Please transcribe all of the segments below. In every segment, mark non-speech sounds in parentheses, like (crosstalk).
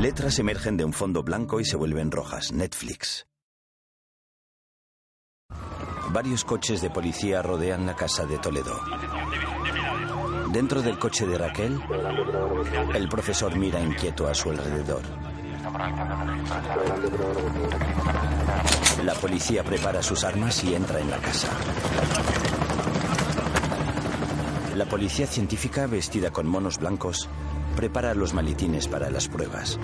Letras emergen de un fondo blanco y se vuelven rojas. Netflix. Varios coches de policía rodean la casa de Toledo. Dentro del coche de Raquel, el profesor mira inquieto a su alrededor. La policía prepara sus armas y entra en la casa. La policía científica, vestida con monos blancos, prepara los maletines para las pruebas.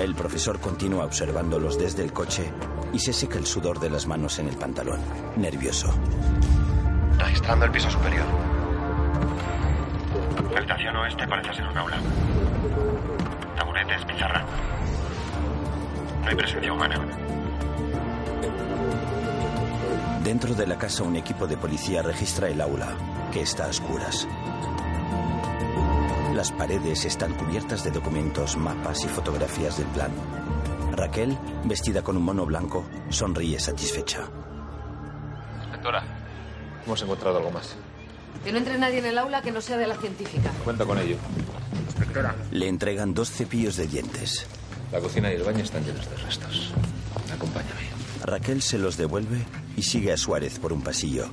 El profesor continúa observándolos desde el coche y se seca el sudor de las manos en el pantalón, nervioso. Registrando el piso superior. Habitación oeste parece ser un aula. Taburetes, pizarra. No hay presencia humana. Dentro de la casa un equipo de policía registra el aula, que está a oscuras. Las paredes están cubiertas de documentos, mapas y fotografías del plan. Raquel, vestida con un mono blanco, sonríe satisfecha. Inspectora, hemos encontrado algo más. Que no entre nadie en el aula que no sea de la científica. Cuenta con ello. Inspectora. Le entregan dos cepillos de dientes. La cocina y el baño están llenos de restos. Acompáñame. Raquel se los devuelve y sigue a Suárez por un pasillo.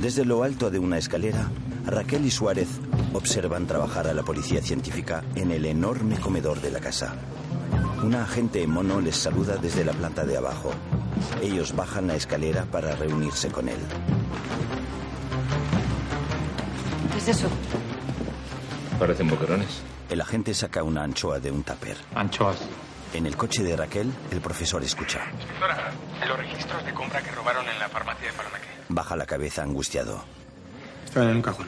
Desde lo alto de una escalera, Raquel y Suárez observan trabajar a la policía científica en el enorme comedor de la casa. Una agente en mono les saluda desde la planta de abajo. Ellos bajan la escalera para reunirse con él. ¿Qué es eso? Parecen boquerones. El agente saca una anchoa de un tupper. Anchoas. En el coche de Raquel, el profesor escucha. Inspectora, los registros de compra que robaron en la farmacia de Palomeque. Baja la cabeza angustiado. Estaban en un cajón.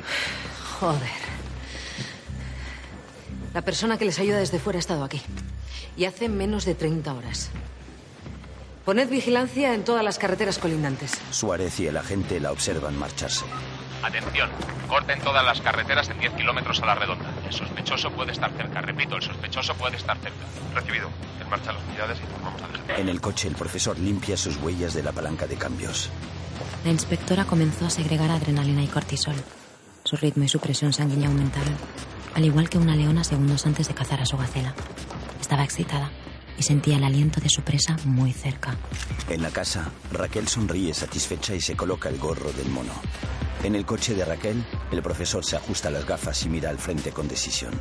Joder. La persona que les ayuda desde fuera ha estado aquí. Y hace menos de 30 horas. Poned vigilancia en todas las carreteras colindantes. Suárez y el agente la observan marcharse. Atención, corten todas las carreteras en 10 kilómetros a la redonda. El sospechoso puede estar cerca. Repito, el sospechoso puede estar cerca. Recibido. En marcha las unidades y informamos al jefe. En el coche, el profesor limpia sus huellas de la palanca de cambios. La inspectora comenzó a segregar adrenalina y cortisol. Su ritmo y su presión sanguínea aumentaron, al igual que una leona segundos antes de cazar a su gacela. Estaba excitada y sentía el aliento de su presa muy cerca. En la casa, Raquel sonríe satisfecha y se coloca el gorro del mono. En el coche de Raquel, el profesor se ajusta las gafas y mira al frente con decisión.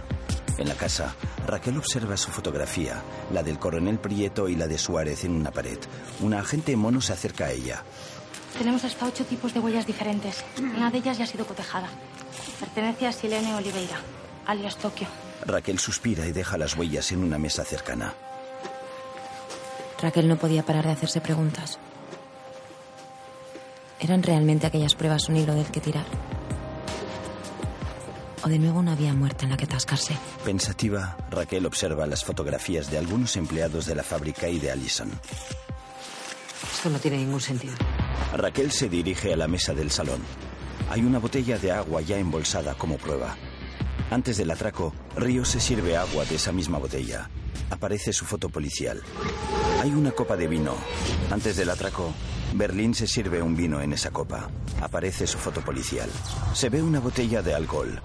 En la casa, Raquel observa su fotografía, la del coronel Prieto y la de Suárez en una pared. Una agente mono se acerca a ella. Tenemos hasta ocho tipos de huellas diferentes. Una de ellas ya ha sido cotejada. Pertenece a Silene Oliveira, alias Tokio. Raquel suspira y deja las huellas en una mesa cercana. Raquel no podía parar de hacerse preguntas. ¿Eran realmente aquellas pruebas un hilo del que tirar? ¿O de nuevo una vía muerta en la que atascarse? Pensativa, Raquel observa las fotografías de algunos empleados de la fábrica y de Allison. Esto no tiene ningún sentido. Raquel se dirige a la mesa del salón. Hay una botella de agua ya embolsada como prueba. Antes del atraco, Río se sirve agua de esa misma botella. Aparece su foto policial. Hay una copa de vino. Antes del atraco, Berlín se sirve un vino en esa copa. Aparece su foto policial. Se ve una botella de alcohol.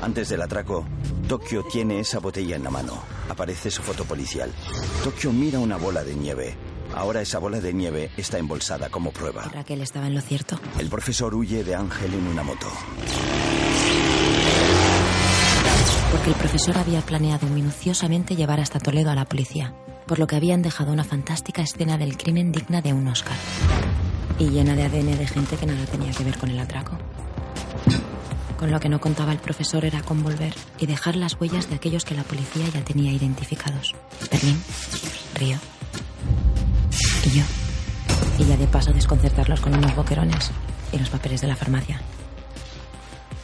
Antes del atraco, Tokio tiene esa botella en la mano. Aparece su foto policial. Tokio mira una bola de nieve. Ahora esa bola de nieve está embolsada como prueba. Raquel estaba en lo cierto. El profesor huye de Ángel en una moto. Porque el profesor había planeado minuciosamente llevar hasta Toledo a la policía, por lo que habían dejado una fantástica escena del crimen digna de un Oscar. Y llena de ADN de gente que nada tenía que ver con el atraco. Con lo que no contaba el profesor era con volver y dejar las huellas de aquellos que la policía ya tenía identificados. Berlín, Río y yo. Y ya de paso desconcertarlos con unos boquerones y los papeles de la farmacia.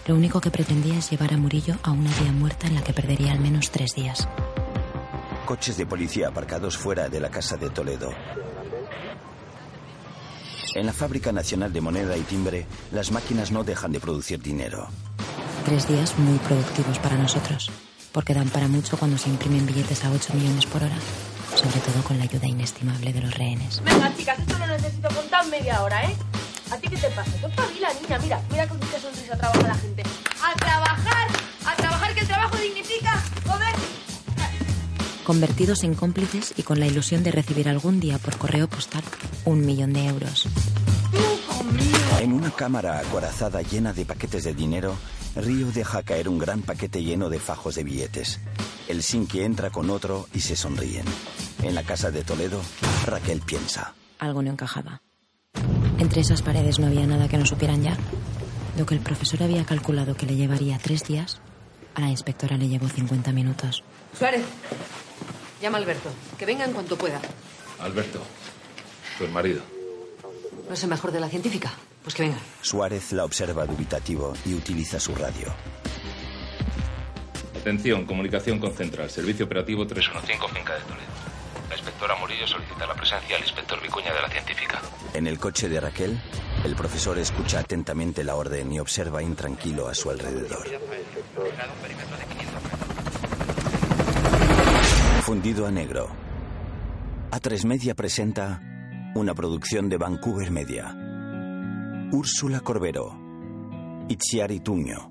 Lo único que pretendía es llevar a Murillo a una vía muerta en la que perdería al menos tres días. Coches de policía aparcados fuera de la casa de Toledo. En la Fábrica Nacional de Moneda y Timbre, las máquinas no dejan de producir dinero. Tres días muy productivos para nosotros, porque dan para mucho cuando se imprimen billetes a 8 millones por hora, sobre todo con la ayuda inestimable de los rehenes. Venga, chicas, esto lo necesito contar media hora, ¿eh? ¿A ti qué te pasa? Tú espabila, niña, mira, mira con qué sonrisa trabaja la gente. ¡A trabajar! ¡A trabajar que el trabajo dignifica! ¡Joder! convertidos en cómplices y con la ilusión de recibir algún día por correo postal un millón de euros. En una cámara acorazada llena de paquetes de dinero, Río deja caer un gran paquete lleno de fajos de billetes. El Sinki entra con otro y se sonríen. En la casa de Toledo, Raquel piensa. Algo no encajaba. Entre esas paredes no había nada que no supieran ya. Lo que el profesor había calculado que le llevaría tres días, a la inspectora le llevó 50 minutos. Suárez, llama a Alberto. Que venga en cuanto pueda. Alberto, tu marido. ¿No es el mejor de la científica? Pues que venga. Suárez la observa dubitativo y utiliza su radio. Atención, comunicación con Central, servicio operativo 315 Finca de Toledo. La inspectora Murillo solicita la presencia del inspector Vicuña de la científica. En el coche de Raquel, el profesor escucha atentamente la orden y observa intranquilo a su alrededor. Fundido a negro. A3 Media presenta una producción de Vancouver Media. Úrsula Corbero, Itziari Tuño,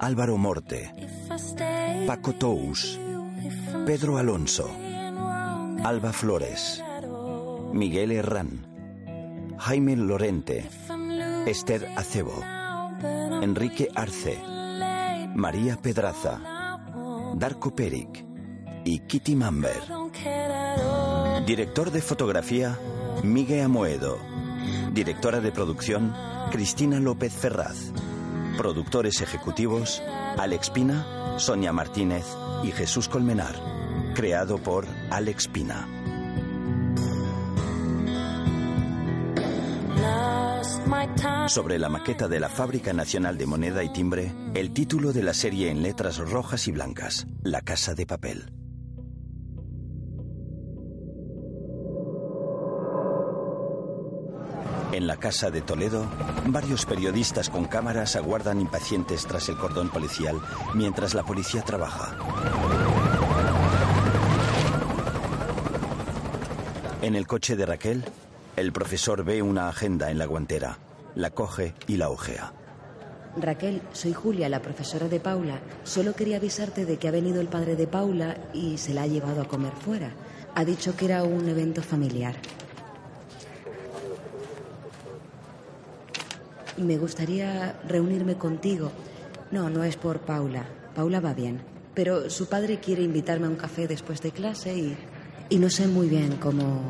Álvaro Morte, Paco Tous, Pedro Alonso, Alba Flores, Miguel Herrán, Jaime Lorente, Esther Acebo, Enrique Arce, María Pedraza, Darko Peric y Kitty Mamber. Director de fotografía, Miguel Amoedo. Directora de producción, Cristina López Ferraz. Productores ejecutivos, Alex Pina, Sonia Martínez y Jesús Colmenar. Creado por Alex Pina. Sobre la maqueta de la Fábrica Nacional de Moneda y Timbre, el título de la serie en letras rojas y blancas, La Casa de Papel. En la casa de Toledo, varios periodistas con cámaras aguardan impacientes tras el cordón policial mientras la policía trabaja. En el coche de Raquel, el profesor ve una agenda en la guantera, la coge y la ojea. Raquel, soy Julia, la profesora de Paula. Solo quería avisarte de que ha venido el padre de Paula y se la ha llevado a comer fuera. Ha dicho que era un evento familiar. Me gustaría reunirme contigo. No, no es por Paula. Paula va bien. Pero su padre quiere invitarme a un café después de clase y, y no sé muy bien cómo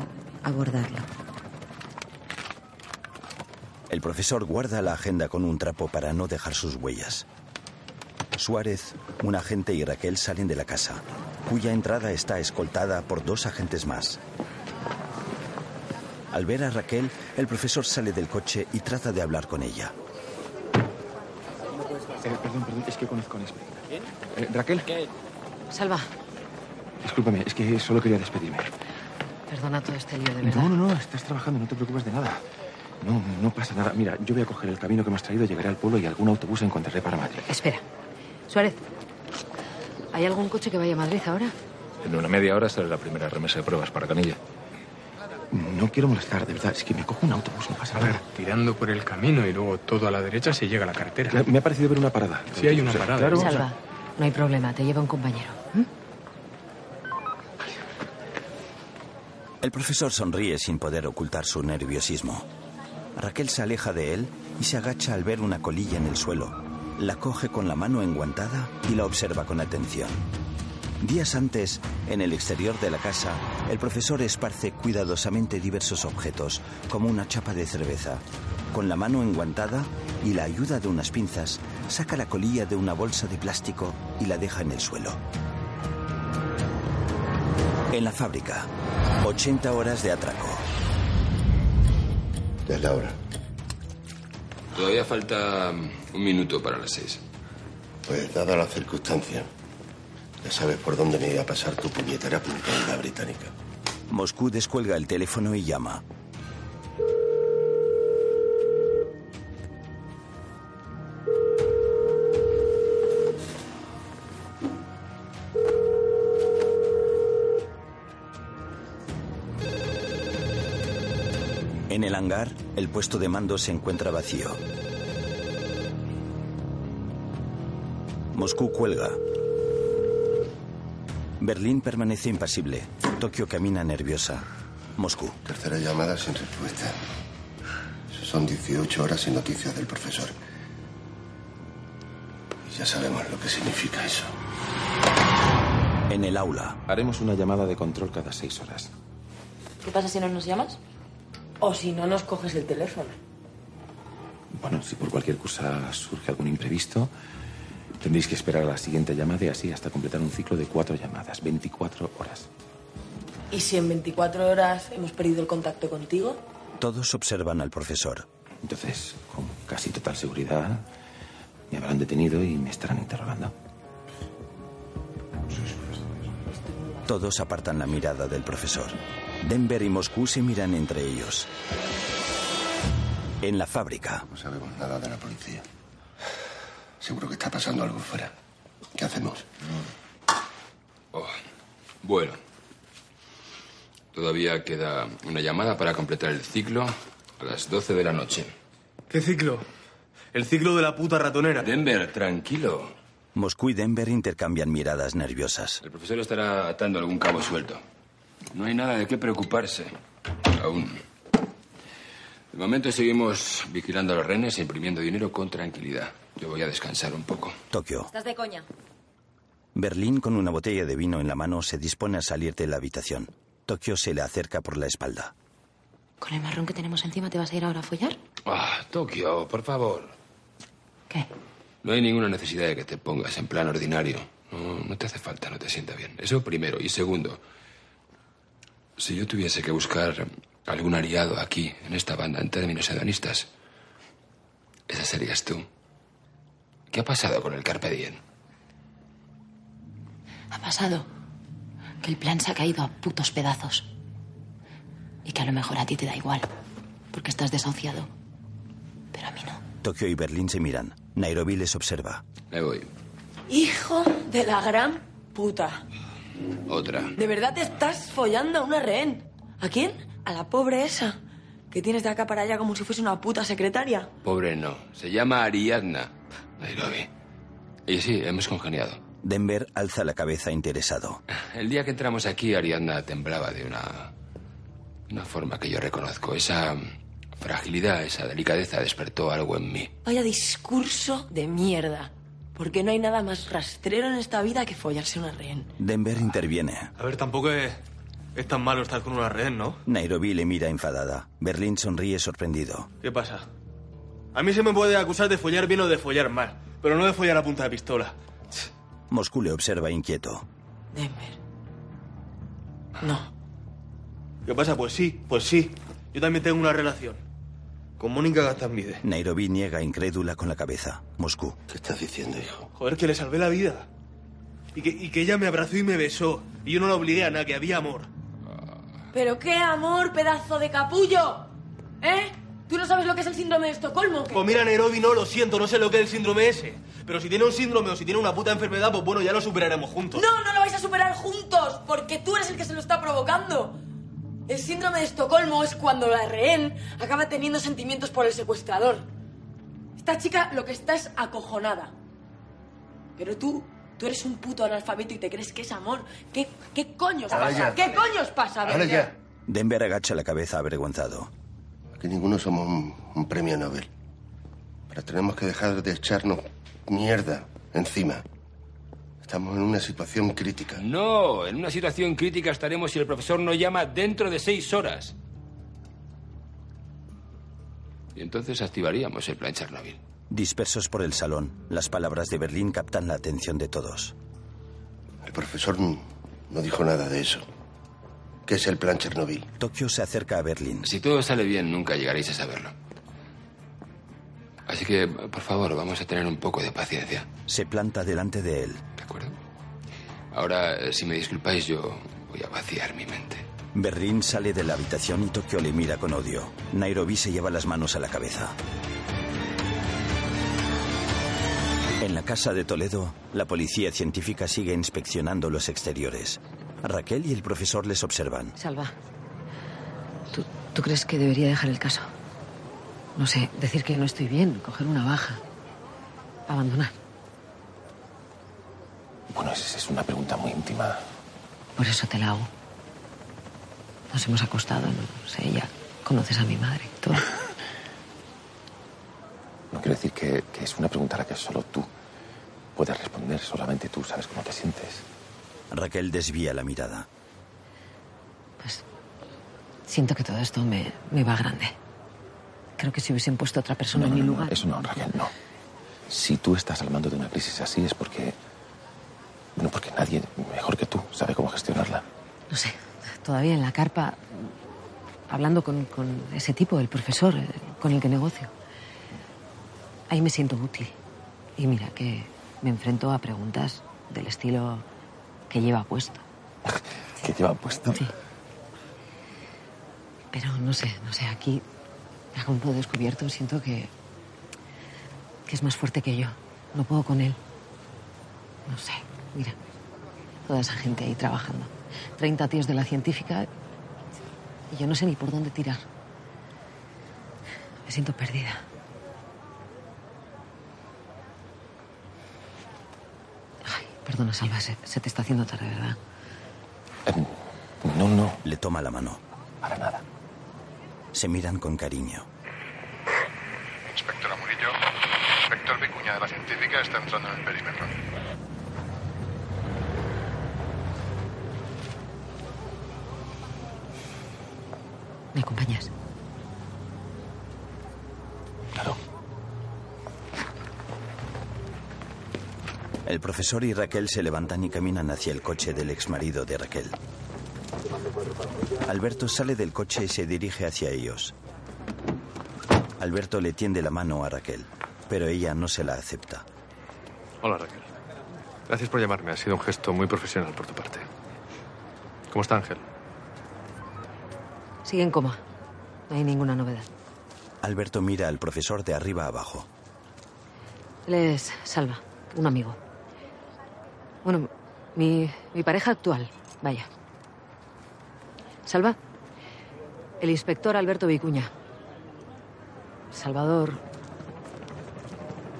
abordarlo. El profesor guarda la agenda con un trapo para no dejar sus huellas. Suárez, un agente y Raquel salen de la casa, cuya entrada está escoltada por dos agentes más. Al ver a Raquel, el profesor sale del coche y trata de hablar con ella. Eh, perdón, perdón, es que conozco a la inspectora. Eh, Raquel, Salva, discúlpame, es que solo quería despedirme. perdona todo este lío, de verdad. No, no, no, estás trabajando, no te preocupes de nada. No, no pasa nada. Mira, yo voy a coger el camino que me has traído, llegaré al pueblo y algún autobús encontraré para Madrid. Espera. Suárez, ¿hay algún coche que vaya a Madrid ahora? En una media hora sale la primera remesa de pruebas para Canilla. No quiero molestar, de verdad. Es que me cojo un autobús, no pasa nada. Tirando por el camino y luego todo a la derecha se llega a la carretera. Me ha parecido ver una parada. Sí, hay una O sea, parada. Claro. Salva, no hay problema, te lleva un compañero. El profesor sonríe sin poder ocultar su nerviosismo. Raquel se aleja de él y se agacha al ver una colilla en el suelo. La coge con la mano enguantada y la observa con atención. Días antes, en el exterior de la casa, el profesor esparce cuidadosamente diversos objetos, como una chapa de cerveza. Con la mano enguantada y la ayuda de unas pinzas, saca la colilla de una bolsa de plástico y la deja en el suelo. En la fábrica, 80 horas de atraco. Ya es la hora. Todavía falta un minuto para las seis. Pues dada la circunstancia, ya sabes por dónde me iba a pasar tu puñetera puntualidad británica. Moscú descuelga el teléfono y llama. En el hangar, el puesto de mando se encuentra vacío. Moscú cuelga. Berlín permanece impasible. Tokio camina nerviosa. Moscú. Tercera llamada sin respuesta. Son 18 horas sin noticias del profesor. Y ya sabemos lo que significa eso. En el aula. Haremos una llamada de control cada seis horas. ¿Qué pasa si no nos llamas? O si no nos coges el teléfono. Bueno, si por cualquier cosa surge algún imprevisto, tendréis que esperar a la siguiente llamada y así hasta completar un ciclo de cuatro llamadas, 24 horas. ¿Y si en 24 horas hemos perdido el contacto contigo? Todos observan al profesor. Entonces, con casi total seguridad, me habrán detenido y me estarán interrogando. Todos apartan la mirada del profesor. Denver y Moscú se miran entre ellos. En la fábrica. No sabemos nada de la policía. Seguro que está pasando algo fuera. ¿Qué hacemos? Oh, bueno. Todavía queda una llamada para completar el ciclo a las 12 de la noche. ¿Qué ciclo? El ciclo de la puta ratonera. Denver, tranquilo. Moscú y Denver intercambian miradas nerviosas. El profesor estará atando algún cabo suelto. No hay nada de qué preocuparse. Aún. De momento seguimos vigilando a los rehenes e imprimiendo dinero con tranquilidad. Yo voy a descansar un poco. Tokio. Estás de coña. Berlín, con una botella de vino en la mano, se dispone a salir de la habitación. Tokio se le acerca por la espalda. ¿Con el marrón que tenemos encima te vas a ir ahora a follar? Ah, Tokio, por favor. ¿Qué? No hay ninguna necesidad de que te pongas en plan ordinario. No, no te hace falta, no te sienta bien. Eso primero. Y segundo, si yo tuviese que buscar algún aliado aquí, en esta banda, en términos hedonistas, esa serías tú. ¿Qué ha pasado con el Carpe Diem? Ha pasado que el plan se ha caído a putos pedazos. Y que a lo mejor a ti te da igual, porque estás desahuciado. Pero a mí no. Tokio y Berlín se miran. Nairobi les observa. Me voy. Hijo de la gran puta. Otra. ¿De verdad te estás follando a una rehén? ¿A quién? A la pobre esa. Que tienes de acá para allá como si fuese una puta secretaria. Pobre no. Se llama Ariadna. Nairobi. Y sí, hemos congeniado. Denver alza la cabeza interesado. El día que entramos aquí, Ariadna temblaba de una. una forma que yo reconozco. Esa fragilidad, esa delicadeza despertó algo en mí. Vaya discurso de mierda. Porque no hay nada más rastrero en esta vida que follarse una rehén. Denver interviene. A ver, tampoco es, es tan malo estar con una rehén, ¿no? Nairobi le mira enfadada. Berlín sonríe sorprendido. ¿Qué pasa? A mí se me puede acusar de follar bien o de follar mal, pero no de follar a punta de pistola. Moscú le observa inquieto. Denver. No. ¿Qué pasa? Pues sí, pues sí. Yo también tengo una relación. Con Mónica Gastambide. Nairobi niega incrédula con la cabeza. Moscú. ¿Qué estás diciendo, hijo? Joder, que le salvé la vida. Y que, y que ella me abrazó y me besó. Y yo no la obligué a nada, que había amor. ¿Pero qué amor, pedazo de capullo? ¿Eh? ¿Tú no sabes lo que es el síndrome de Estocolmo? Pues mira, Nairobi, no lo siento, no sé lo que es el síndrome ese. Pero si tiene un síndrome o si tiene una puta enfermedad, pues bueno, ya lo superaremos juntos. No, no lo vais a superar juntos, porque tú eres el que se lo está provocando. El síndrome de Estocolmo es cuando la rehén acaba teniendo sentimientos por el secuestrador. Esta chica lo que está es acojonada. Pero tú, tú eres un puto analfabeto y te crees que es amor. ¿Qué, qué coños pasa? ya. ¿Qué coños pasa? Ahora Berger? ya. Denver agacha la cabeza avergonzado. Aquí ninguno somos un, un premio Nobel. Pero tenemos que dejar de echarnos mierda encima. Estamos en una situación crítica. No, en una situación crítica estaremos si el profesor no llama dentro de seis horas. Y entonces activaríamos el plan Chernobyl. Dispersos por el salón, las palabras de Berlín captan la atención de todos. El profesor no dijo nada de eso. ¿Qué es el plan Chernobyl? Tokio se acerca a Berlín. Si todo sale bien, nunca llegaréis a saberlo. Así que, por favor, vamos a tener un poco de paciencia. Se planta delante de él. ¿De acuerdo? Ahora, eh, si me disculpáis, yo voy a vaciar mi mente. Berlín sale de la habitación y Tokio le mira con odio. Nairobi se lleva las manos a la cabeza. En la casa de Toledo, la policía científica sigue inspeccionando los exteriores. Raquel y el profesor les observan. Salva. ¿Tú, tú crees que debería dejar el caso? No sé, decir que no estoy bien, coger una baja. Abandonar. Bueno, esa es una pregunta muy íntima. Por eso te la hago. Nos hemos acostado, no sé, ya conoces a mi madre, todo. (laughs) No quiero decir que, que es una pregunta a la que solo tú puedes responder. Solamente tú sabes cómo te sientes. Raquel desvía la mirada. Pues siento que todo esto me, me va grande. Creo que si hubiesen puesto a otra persona No, en no, mi no, lugar. Eso no, Raquel, no. Si tú estás al mando de una crisis así es porque. Bueno, porque nadie mejor que tú sabe cómo gestionarla. No sé, todavía en la carpa, hablando con, con ese tipo, el profesor, eh, con el que negocio. Ahí me siento útil. Y mira que me enfrento a preguntas del estilo que lleva puesto. (laughs) ¿Qué lleva puesto? Sí. Pero no sé, no sé, aquí, a campo descubierto, siento que, que es más fuerte que yo. No puedo con él. No sé, mira, toda esa gente ahí trabajando. 30 tíos de la científica y yo no sé ni por dónde tirar. Me siento perdida. Ay, perdona, Salva, se, se te está haciendo tarde, ¿verdad? No, no. Le toma la mano. Para nada. Se miran con cariño. Inspectora Murillo, inspector Vicuña de la científica está entrando en el perímetro. ¿Me acompañas? El profesor y Raquel se levantan y caminan hacia el coche del exmarido de Raquel. Alberto sale del coche y se dirige hacia ellos. Alberto le tiende la mano a Raquel, pero ella no se la acepta. Hola, Raquel. Gracias por llamarme. Ha sido un gesto muy profesional por tu parte. ¿Cómo está Ángel? Sigue en coma. No hay ninguna novedad. Alberto mira al profesor de arriba abajo. Él es Salva, un amigo. Bueno, mi, mi pareja actual, vaya. Salva, el inspector Alberto Vicuña. Salvador,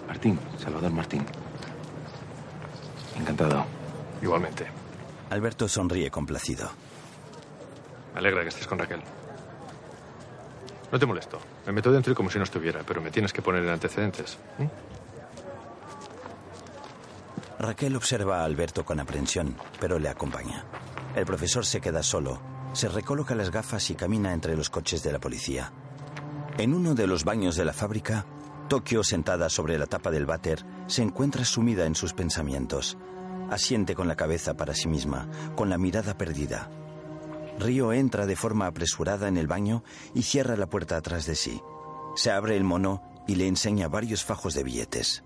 Martín, Salvador Martín. Encantado. Igualmente. Alberto sonríe complacido. Me alegra que estés con Raquel. No te molesto. Me meto dentro y como si no estuviera, pero me tienes que poner en antecedentes. ¿eh? Raquel observa a Alberto con aprensión, pero le acompaña. El profesor se queda solo, se recoloca las gafas y camina entre los coches de la policía. En uno de los baños de la fábrica, Tokio, sentada sobre la tapa del váter, se encuentra sumida en sus pensamientos. Asiente con la cabeza para sí misma, con la mirada perdida. Río entra de forma apresurada en el baño y cierra la puerta atrás de sí. Se abre el mono y le enseña varios fajos de billetes.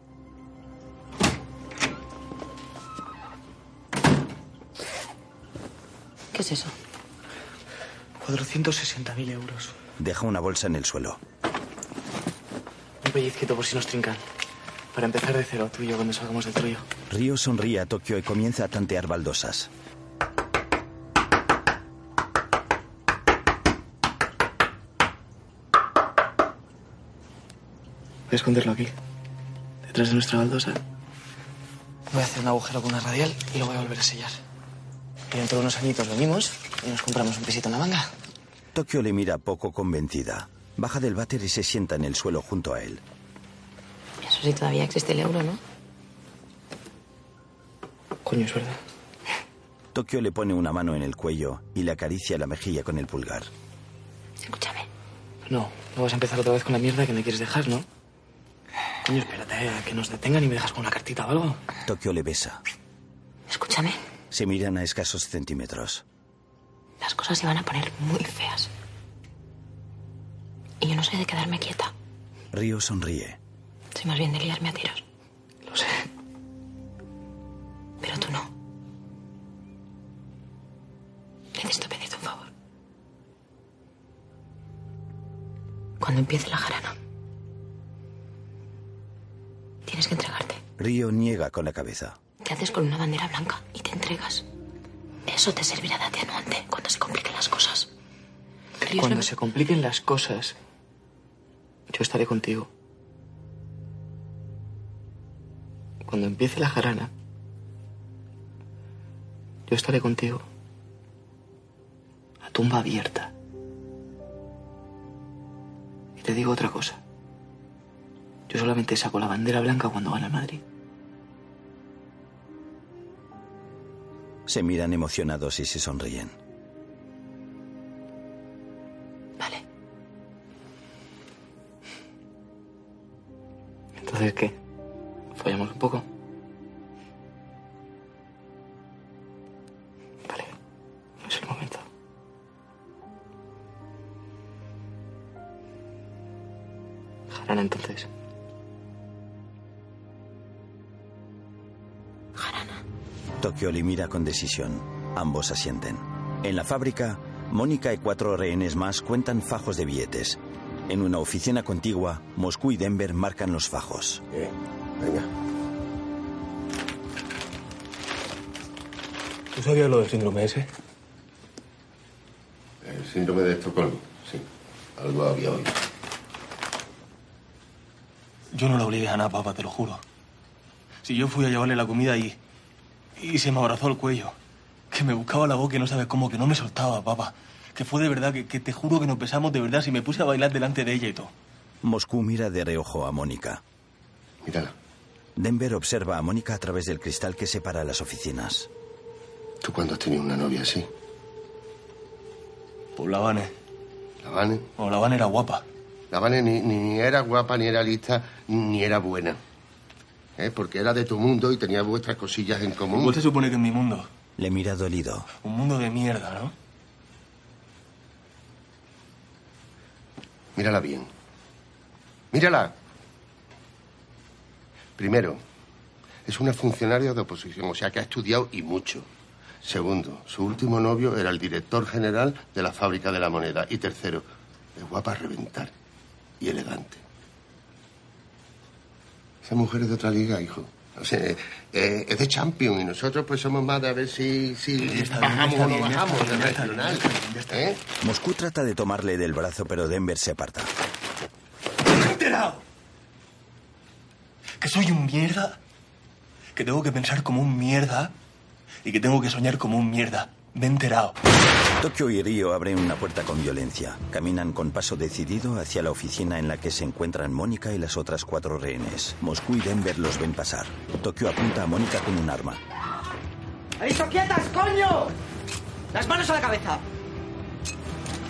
¿Qué es eso? 460.000 euros. Deja una bolsa en el suelo. Un pellizquito por si nos trincan. Para empezar de cero, tú y yo cuando salgamos del trollo. Río sonríe a Tokio y comienza a tantear baldosas. Voy a esconderlo aquí. Detrás de nuestra baldosa. Voy a hacer un agujero con una radial y lo voy a volver a sellar. Y dentro de unos añitos venimos y nos compramos un pisito en la manga. Tokio le mira poco convencida. Baja del váter y se sienta en el suelo junto a él. Eso sí, todavía existe el euro, ¿no? Coño, es verdad. Tokio le pone una mano en el cuello y le acaricia la mejilla con el pulgar. Escúchame. No, no vas a empezar otra vez con la mierda que me quieres dejar, ¿no? Coño, espérate a que nos detengan y me dejas con una cartita o algo. Tokio le besa. Escúchame. Se miran a escasos centímetros. Las cosas se van a poner muy feas. Y yo no soy de quedarme quieta. Río sonríe. Soy más bien de liarme a tiros. Lo sé. Pero tú no. Necesito pedirte un favor. Cuando empiece la jarana, tienes que entregarte. Río niega con la cabeza. Te haces con una bandera blanca y te entregas. Eso te servirá de atenuante cuando se compliquen las cosas. Cuando se compliquen las cosas, yo estaré contigo. Cuando empiece la jarana, yo estaré contigo. tumba abierta. Y te digo otra cosa. Yo solamente saco la bandera blanca cuando gana Madrid. Se miran emocionados y se sonríen. Entonces, ¿qué? ¿Follamos un poco? Vale, no es el momento. Jarana, entonces. Tokio le mira con decisión. Ambos asienten. En la fábrica, Mónica y cuatro rehenes más cuentan fajos de billetes. En una oficina contigua, Moscú y Denver marcan los fajos. Eh, venga. ¿Tú sabías lo del síndrome ese? El síndrome de Estocolmo, sí. Algo había oído. Yo no la obligué a nada, papá, te lo juro. Si yo fui a llevarle la comida y. y se me abrazó el cuello. Que me buscaba la boca y no sabes cómo, que no me soltaba, papá. Que fue de verdad, que, que te juro que nos besamos de verdad si me puse a bailar delante de ella y todo. Moscú mira de reojo a Mónica. Mírala. Denver observa a Mónica a través del cristal que separa las oficinas. ¿Tú cuándo has tenido una novia así? Pues la Vane. ¿La Vane? O la Vane era guapa. La Vane ni, ni era guapa, ni era lista, ni era buena. ¿Eh? Porque era de tu mundo y tenía vuestras cosillas en común. ¿Vos te supone que en mi mundo? Le mira dolido. Un mundo de mierda, ¿no? Mírala bien. Mírala. Primero, es una funcionaria de oposición, o sea que ha estudiado y mucho. Segundo, su último novio era el director general de la fábrica de la moneda. Y tercero, es guapa a reventar y elegante. Esa mujer es de otra liga, hijo. O sea, eh, eh, es de champion y nosotros pues somos más de a ver si, si bajamos o no bajamos del regional. ¿Eh? Moscú trata de tomarle del brazo, pero Denver se aparta. ¿Me he enterado? Que soy un mierda. Que tengo que pensar como un mierda. Y que tengo que soñar como un mierda. Me he enterado. Tokio y Río abren una puerta con violencia. Caminan con paso decidido hacia la oficina en la que se encuentran Mónica y las otras cuatro rehenes. Moscú y Denver los ven pasar. Tokio apunta a Mónica con un arma. ¡Eso quietas, coño! ¡Las manos a la cabeza!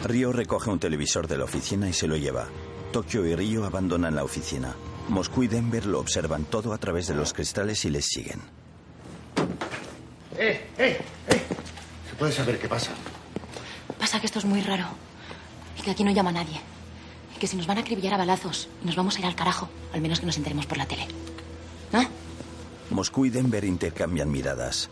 Río recoge un televisor de la oficina y se lo lleva. Tokio y Río abandonan la oficina. Moscú y Denver lo observan todo a través de los cristales y les siguen. ¡Eh, eh, eh! ¿Se puede saber qué pasa? Pasa que esto es muy raro. Y que aquí no llama nadie. Y que si nos van a acribillar a balazos y nos vamos a ir al carajo, al menos que nos enteremos por la tele. ¿No? Moscú y Denver intercambian miradas.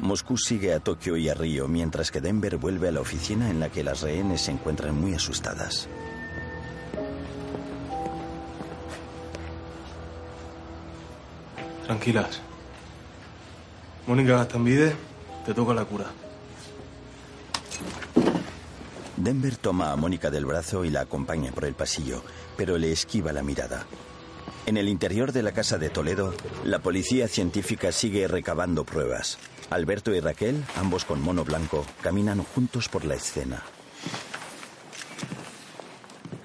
Moscú sigue a Tokio y a Río, mientras que Denver vuelve a la oficina en la que las rehenes se encuentran muy asustadas. Tranquilas. Mónica Gastambide, te toca la cura. Denver toma a Mónica del brazo y la acompaña por el pasillo, pero le esquiva la mirada. En el interior de la casa de Toledo, la policía científica sigue recabando pruebas. Alberto y Raquel, ambos con mono blanco, caminan juntos por la escena.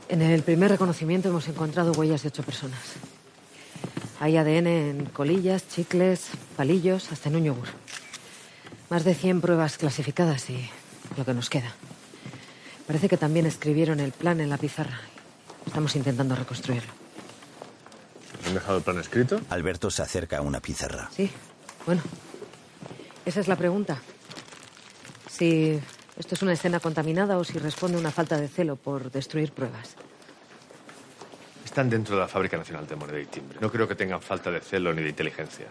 En el primer reconocimiento hemos encontrado huellas de ocho personas. Hay ADN en colillas, chicles, palillos, hasta en un yogur. Más de 100 pruebas clasificadas y lo que nos queda. Parece que también escribieron el plan en la pizarra. Estamos intentando reconstruirlo. ¿Han dejado el plan escrito? Alberto se acerca a una pizarra. Sí, bueno. Esa es la pregunta. Si esto es una escena contaminada o si responde a una falta de celo por destruir pruebas. Están dentro de la Fábrica Nacional de Moneda y Timbre. No creo que tengan falta de celo ni de inteligencia.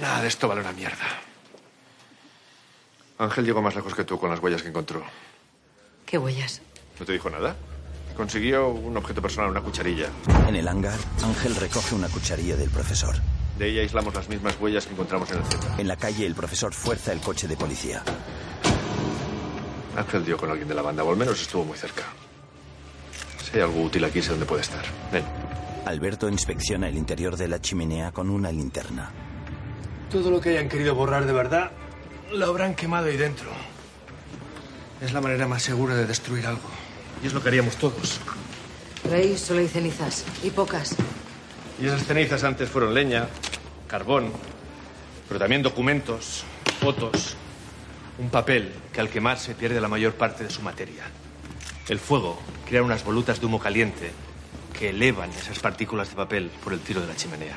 Nada de esto vale una mierda. Ángel llegó más lejos que tú con las huellas que encontró. ¿Qué huellas? ¿No te dijo nada? Consiguió un objeto personal, una cucharilla. En el hangar, Ángel recoge una cucharilla del profesor. De ella aislamos las mismas huellas que encontramos en el Z. En la calle, el profesor fuerza el coche de policía. Ángel dio con alguien de la banda, o al menos estuvo muy cerca. Si hay algo útil aquí, sé dónde puede estar. Ven. Alberto inspecciona el interior de la chimenea con una linterna. Todo lo que hayan querido borrar de verdad Lo habrán quemado ahí dentro. Es la manera más segura de destruir algo. Y es lo que haríamos todos. Rey, solo hay cenizas. Y pocas. Y esas cenizas antes fueron leña, carbón, pero también documentos, fotos, un papel que al quemarse pierde la mayor parte de su materia. El fuego crea unas volutas de humo caliente que elevan esas partículas de papel por el tiro de la chimenea.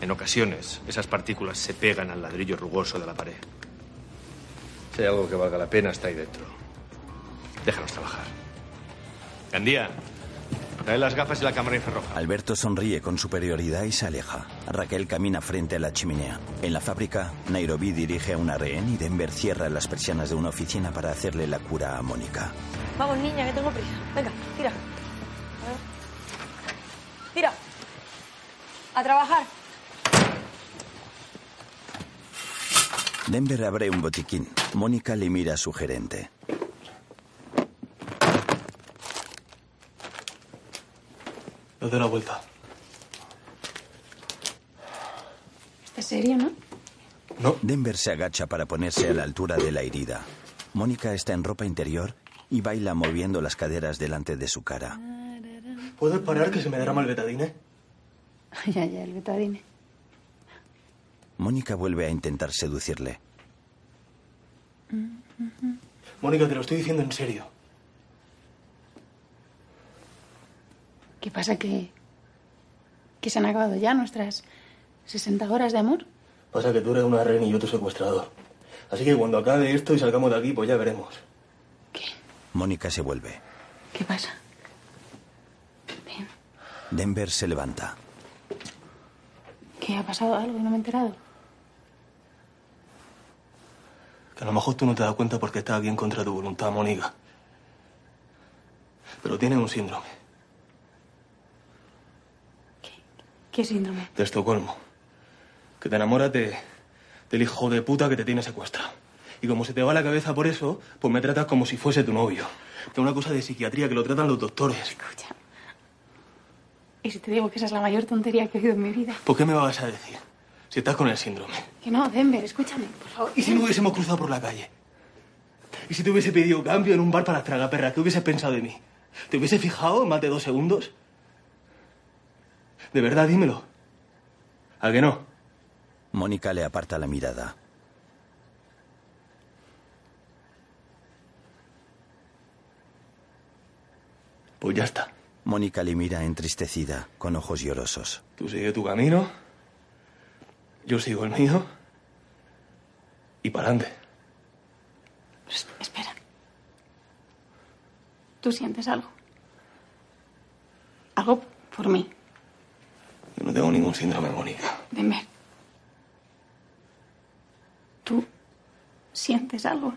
En ocasiones, esas partículas se pegan al ladrillo rugoso de la pared. Si hay algo que valga la pena, está ahí dentro. Déjanos trabajar. Gandía, trae las gafas y la cámara infrarroja. Alberto sonríe con superioridad y se aleja. Raquel camina frente a la chimenea. En la fábrica, Nairobi dirige a una rehén y Denver cierra las persianas de una oficina para hacerle la cura a Mónica. Vamos, niña, que tengo prisa. Venga, tira. Tira. A trabajar. Denver abre un botiquín. Mónica le mira a su gerente. Date la vuelta. ¿Estás serio, no? No. Denver se agacha para ponerse a la altura de la herida. Mónica está en ropa interior y baila moviendo las caderas delante de su cara. ¿Puedes parar que se me derrama el betadine? (laughs) ya, ya, el betadine. Mónica vuelve a intentar seducirle. Mónica, te lo estoy diciendo en serio. ¿Qué pasa? ¿Que, que se han acabado ya nuestras 60 horas de amor? Pasa que tú eres una reina y yo tu secuestrador. Así que cuando acabe esto y salgamos de aquí, pues ya veremos. Mónica se vuelve. ¿Qué pasa? Denver se levanta. ¿Qué ha pasado algo? No me he enterado. Que a lo mejor tú no te das cuenta porque estás aquí en contra de tu voluntad, Mónica. Pero tienes un síndrome ¿Qué síndrome? de Estocolmo. Que te enamoras de, del hijo de puta que te tiene secuestrado. Y como se te va la cabeza por eso, pues me tratas como si fuese tu novio. Que es una cosa de psiquiatría que lo tratan los doctores. Escucha. ¿Y si te digo que esa es la mayor tontería que he oído en mi vida? ¿Por qué me vas a decir? Si estás con el síndrome. Que no, Denver, escúchame, por favor. ¿Y si no hubiésemos cruzado por la calle? ¿Y si te hubiese pedido cambio en un bar para las tragaperras? ¿Qué hubieses pensado de mí? ¿Te hubiese fijado en más de dos segundos? De verdad, dímelo. ¿A que no? Mónica le aparta la mirada. Pues ya está. Mónica le mira entristecida, con ojos llorosos. Tú sigue tu camino. Yo sigo el mío. Y para adelante. Es- Espera. ¿Tú sientes algo? Algo por mí, Yo no tengo ningún síndrome, Mónica. Denver. ¿Tú sientes algo?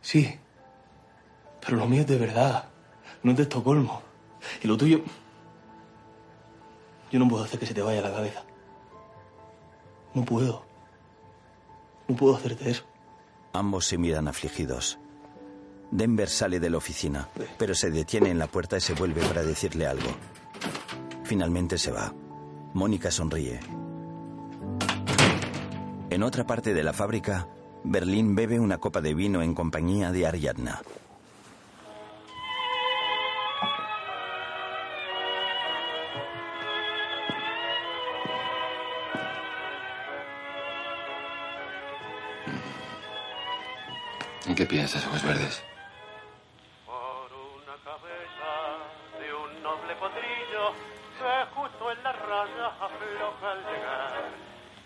Sí. Pero lo mío es de verdad. No es de Estocolmo. Y lo tuyo. Yo no puedo hacer que se te vaya la cabeza. No puedo. No puedo hacerte eso. Ambos se miran afligidos. Denver sale de la oficina, pero se detiene en la puerta y se vuelve para decirle algo. Finalmente se va. Mónica sonríe. En otra parte de la fábrica, Berlín bebe una copa de vino en compañía de Ariadna. Qué piensas, ojos verdes? de un noble potrillo que justo en la raya afloja al llegar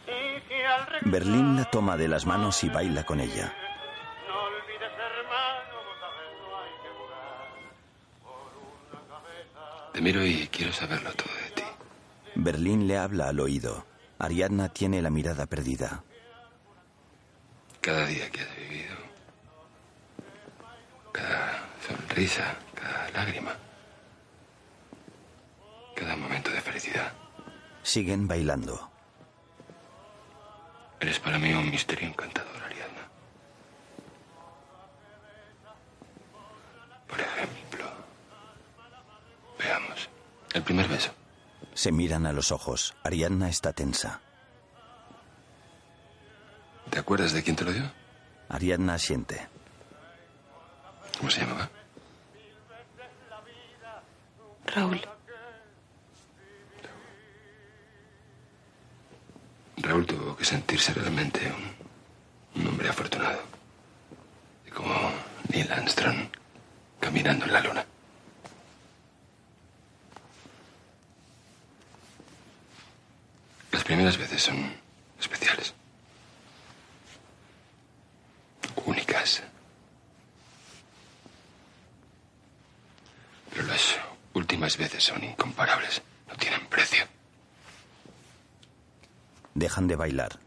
y que al regresar Berlín la toma de las manos y baila con ella. no olvides hermano vos no hay que Te miro y quiero saberlo todo de ti. Berlín le habla al oído. Ariadna tiene la mirada perdida. Cada día que has vivido. Cada sonrisa, cada lágrima. Cada momento de felicidad. Siguen bailando. Eres para mí un misterio encantador, Ariadna. Por ejemplo, veamos. El primer beso. Se miran a los ojos. Ariadna está tensa. ¿Te acuerdas de quién te lo dio? Ariadna asiente. ¿Cómo se llamaba? Raúl. Raúl tuvo que sentirse realmente un, un hombre afortunado. Y como Neil Armstrong caminando en la luna. Las primeras veces son especiales. Únicas. Pero las últimas veces son incomparables. No tienen precio. Dejan de bailar.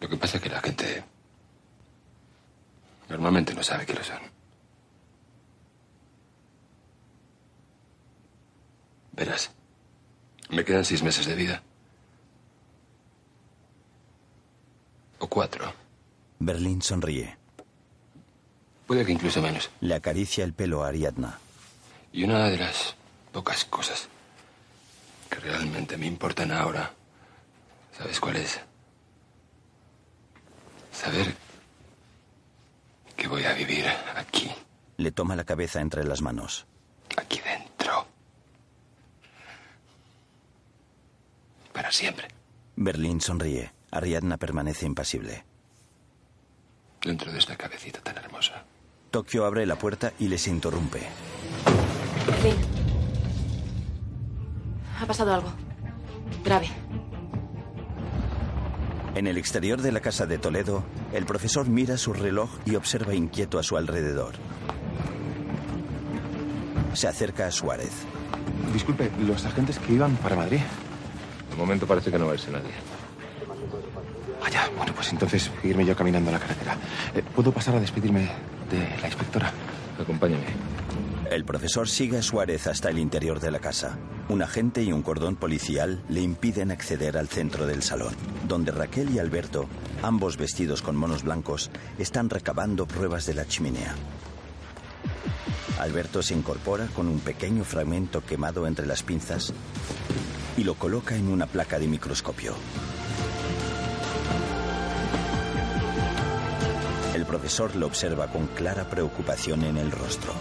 Lo que pasa es que la gente normalmente no sabe que lo son. Verás, me quedan seis meses de vida. O cuatro. Berlín sonríe. Puede que incluso menos. Le acaricia el pelo a Ariadna. Y una de las pocas cosas que realmente me importan ahora, ¿sabes cuál es? Saber que voy a vivir aquí, Le toma la cabeza entre las manos. aquí dentro. Para siempre. Berlín sonríe. Ariadna permanece impasible. Dentro de esta cabecita tan hermosa. Tokio abre la puerta y les interrumpe. Berlín. Ha pasado algo. Grave. En el exterior de la casa de Toledo, el profesor mira su reloj y observa inquieto a su alrededor. Se acerca a Suárez. Disculpe, los agentes que iban para Madrid. De momento parece que no va a irse nadie. Vaya, bueno, pues entonces irme yo caminando a la carretera. Eh, ¿Puedo pasar a despedirme de la inspectora? Acompáñame. El profesor sigue a Suárez hasta el interior de la casa. Un agente y un cordón policial le impiden acceder al centro del salón, donde Raquel y Alberto, ambos vestidos con monos blancos, están recabando pruebas de la chimenea. Alberto se incorpora con un pequeño fragmento quemado entre las pinzas y lo coloca en una placa de microscopio. Profesor lo observa con clara preocupación en el rostro.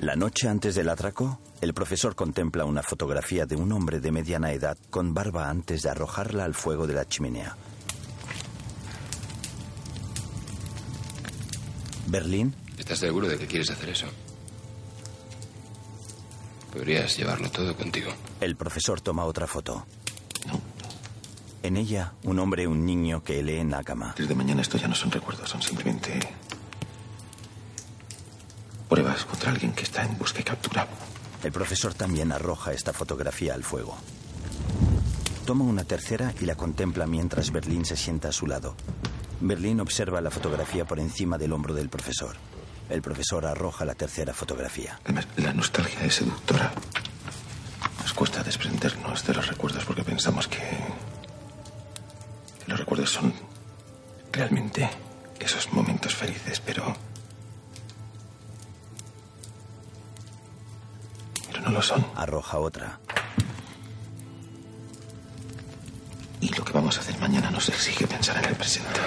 La noche antes del atraco, el profesor contempla una fotografía de un hombre de mediana edad con barba antes de arrojarla al fuego de la chimenea. Berlín, ¿Estás seguro de que quieres hacer eso? Podrías llevarlo todo contigo. el profesor toma otra foto. En ella, un hombre y un niño que lee en la cama. Desde mañana esto ya no son recuerdos, son simplemente pruebas contra alguien que está en busca y captura. El profesor también arroja esta fotografía al fuego. Toma una tercera y la contempla mientras Berlín se sienta a su lado. Berlín observa la fotografía por encima del hombro del profesor. El profesor arroja la tercera fotografía. La nostalgia es seductora. Nos cuesta desprendernos de los recuerdos porque pensamos que, que los recuerdos son realmente esos momentos felices, pero... Pero no lo son. Arroja otra. Y lo que vamos a hacer mañana nos exige pensar en el presente.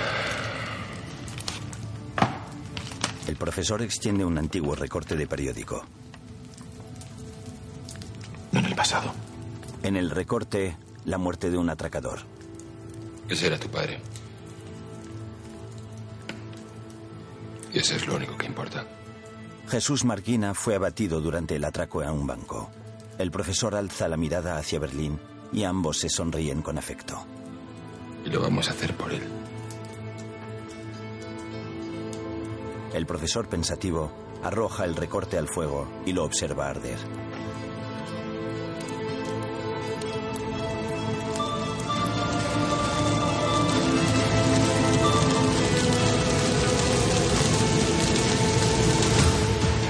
El profesor extiende un antiguo recorte de periódico. No en el pasado. En el recorte, la muerte de un atracador. Ese era tu padre. Y eso es lo único que importa. Jesús Marquina fue abatido durante el atraco a un banco. El profesor alza la mirada hacia Berlín y ambos se sonríen con afecto. Y lo vamos a hacer por él. El profesor pensativo arroja el recorte al fuego y lo observa arder.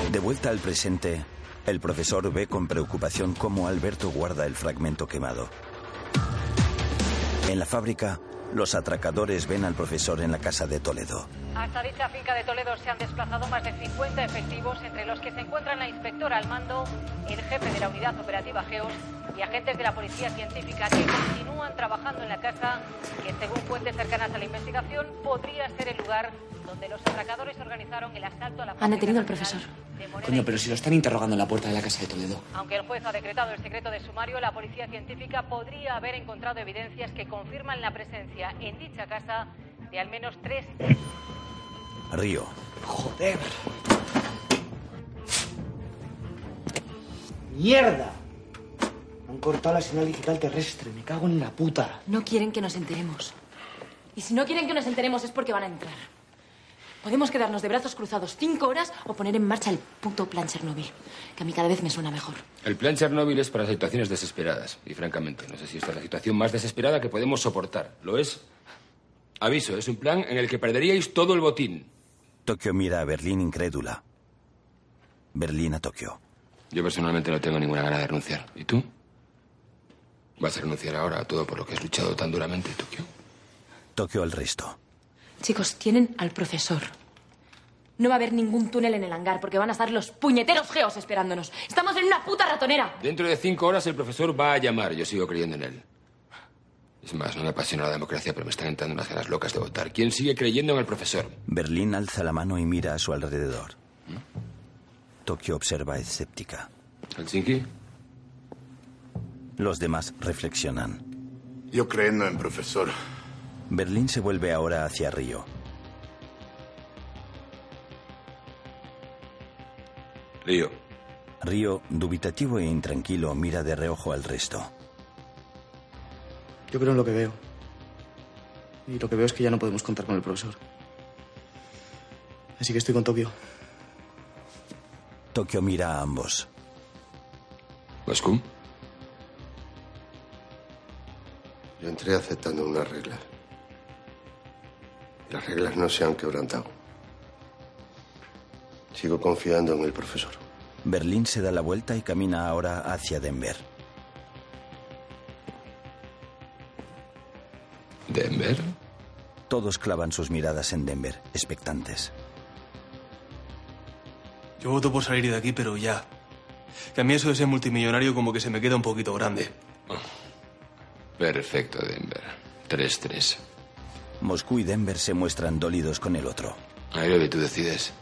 De vuelta al presente, el profesor ve con preocupación cómo Alberto guarda el fragmento quemado. En la fábrica, los atracadores ven al profesor en la casa de Toledo. Hasta dicha finca de Toledo se han desplazado más de 50 efectivos, entre los que se encuentran la inspectora al mando, el jefe de la unidad operativa GEOS y agentes de la policía científica que continúan trabajando en la casa que, según fuentes cercanas a la investigación, podría ser el lugar donde los atracadores organizaron el asalto a la Han detenido al profesor. Coño, pero si lo están interrogando en la puerta de la casa de Toledo. Aunque el juez ha decretado el secreto de sumario, la policía científica podría haber encontrado evidencias que confirman la presencia en dicha casa de al menos tres Río. Joder. ¡Mierda! Han cortado la señal digital terrestre. Me cago en la puta. No quieren que nos enteremos. Y si no quieren que nos enteremos es porque van a entrar. Podemos quedarnos de brazos cruzados cinco horas o poner en marcha el puto plan Chernobyl, que a mí cada vez me suena mejor. El plan Chernobyl es para situaciones desesperadas. Y francamente, no sé si esta es la situación más desesperada que podemos soportar. ¿Lo es? Aviso, es un plan en el que perderíais todo el botín. Tokio mira a Berlín incrédula. Berlín a Tokio. Yo personalmente no tengo ninguna gana de renunciar. ¿Y tú? ¿Vas a renunciar ahora a todo por lo que has luchado tan duramente, Tokio? Tokio al resto. Chicos, tienen al profesor. No va a haber ningún túnel en el hangar porque van a estar los puñeteros geos esperándonos. Estamos en una puta ratonera. Dentro de cinco horas el profesor va a llamar. Yo sigo creyendo en él. Es más, no me apasiona la democracia, pero me están entrando unas ganas locas de votar. ¿Quién sigue creyendo en el profesor? Berlín alza la mano y mira a su alrededor. Tokio observa escéptica. ¿Helsinki? Los demás reflexionan. Yo creyendo en profesor. Berlín se vuelve ahora hacia Río. Río. Río, dubitativo e intranquilo, mira de reojo al resto. Yo creo en lo que veo. Y lo que veo es que ya no podemos contar con el profesor. Así que estoy con Tokio. Tokio mira a ambos. ¿Moscú? Yo entré aceptando unas reglas. Las reglas no se han quebrantado. Sigo confiando en el profesor. Berlín se da la vuelta y camina ahora hacia Denver. ¿Denver? Todos clavan sus miradas en Denver, expectantes. Yo voto por salir de aquí, pero ya. Que a mí eso de ser multimillonario como que se me queda un poquito grande. Perfecto, Denver. 3-3. Moscú y Denver se muestran dólidos con el otro. Nairobi, tú decides.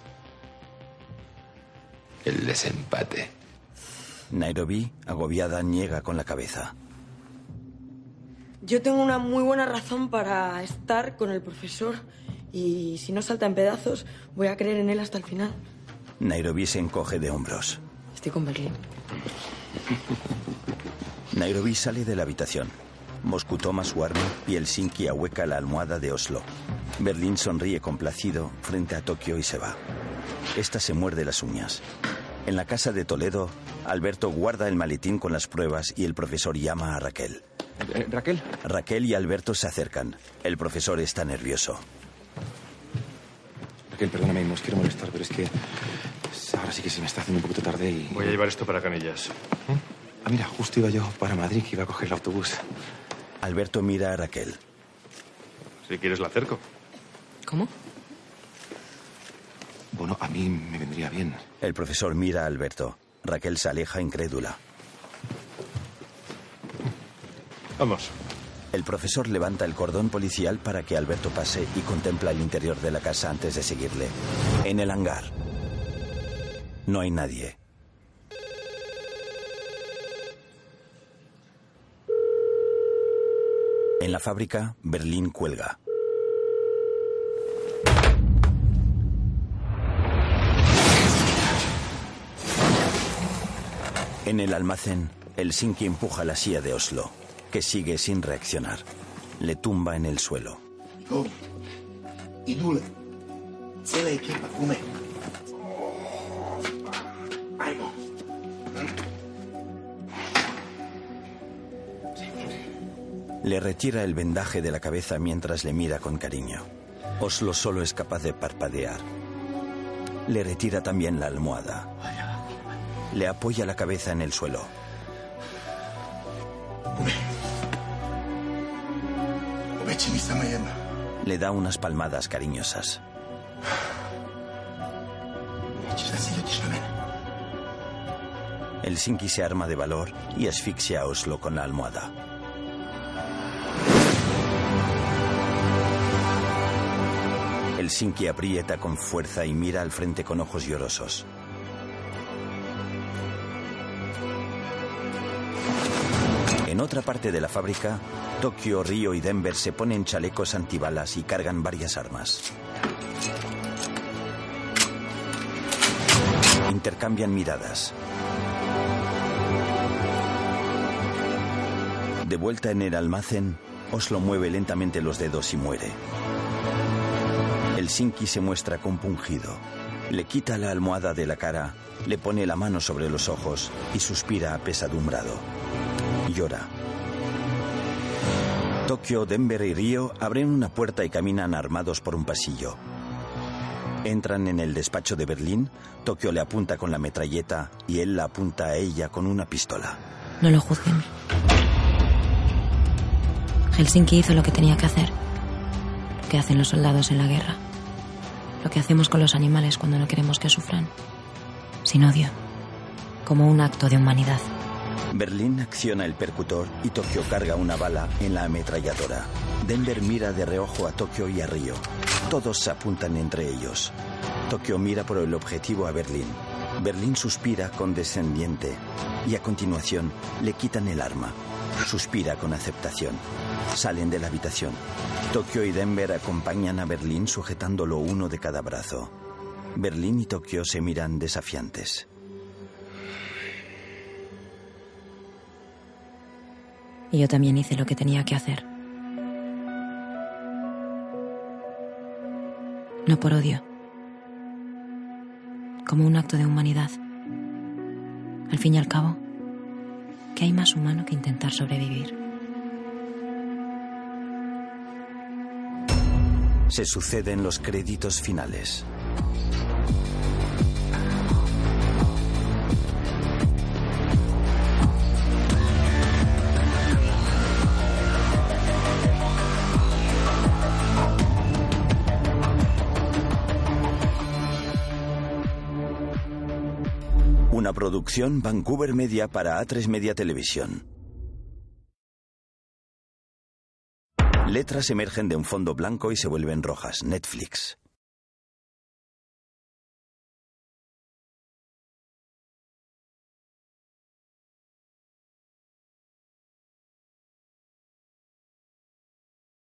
El desempate. Nairobi, agobiada, niega con la cabeza. Yo tengo una muy buena razón para estar con el profesor y si no salta en pedazos, voy a creer en él hasta el final. Nairobi se encoge de hombros. Estoy con Berlín. (laughs) Nairobi sale de la habitación. Moscú toma su arma y Helsinki ahueca la almohada de Oslo. Berlín sonríe complacido frente a Tokio y se va. Esta se muerde las uñas. En la casa de Toledo, Alberto guarda el maletín con las pruebas y el profesor llama a Raquel. Eh, Raquel. Raquel y Alberto se acercan. El profesor está nervioso. Raquel, perdóname, no os quiero molestar, pero es que ahora sí que se me está haciendo un poquito tarde y... Voy a llevar esto para Canillas. Ah, mira, justo iba yo para Madrid, que iba a coger el autobús. Alberto mira a Raquel. Si quieres la acerco. ¿Cómo? Bueno, a mí me vendría bien. El profesor mira a Alberto. Raquel se aleja incrédula. Vamos. El profesor levanta el cordón policial para que Alberto pase y contempla el interior de la casa antes de seguirle. En el hangar. No hay nadie. En la fábrica, Berlín cuelga. En el almacén, Helsinki empuja la silla de Oslo, que sigue sin reaccionar. Le tumba en el suelo. Le retira el vendaje de la cabeza mientras le mira con cariño. Oslo solo es capaz de parpadear. Le retira también la almohada. Le apoya la cabeza en el suelo. Le da unas palmadas cariñosas. El Sinki se arma de valor y asfixia a Oslo con la almohada. El Sinki aprieta con fuerza y mira al frente con ojos llorosos. En otra parte de la fábrica, Tokio, Río y Denver se ponen chalecos antibalas y cargan varias armas. Intercambian miradas. De vuelta en el almacén, Oslo mueve lentamente los dedos y muere. Helsinki se muestra compungido. Le quita la almohada de la cara, le pone la mano sobre los ojos y suspira apesadumbrado. Llora. Tokio, Denver y Río abren una puerta y caminan armados por un pasillo. Entran en el despacho de Berlín, Tokio le apunta con la metralleta y él la apunta a ella con una pistola. No lo juzguen. Helsinki hizo lo que tenía que hacer. Lo que hacen los soldados en la guerra. Lo que hacemos con los animales cuando no queremos que sufran. Sin odio. Como un acto de humanidad. Berlín acciona el percutor y Tokio carga una bala en la ametralladora. Denver mira de reojo a Tokio y a Río. Todos se apuntan entre ellos. Tokio mira por el objetivo a Berlín. Berlín suspira condescendiente y a continuación le quitan el arma. Suspira con aceptación. Salen de la habitación. Tokio y Denver acompañan a Berlín sujetándolo uno de cada brazo. Berlín y Tokio se miran desafiantes. Y yo también hice lo que tenía que hacer. No por odio. Como un acto de humanidad. Al fin y al cabo, ¿qué hay más humano que intentar sobrevivir? Se suceden los créditos finales. Producción Vancouver Media para A3 Media Televisión. Letras emergen de un fondo blanco y se vuelven rojas. Netflix.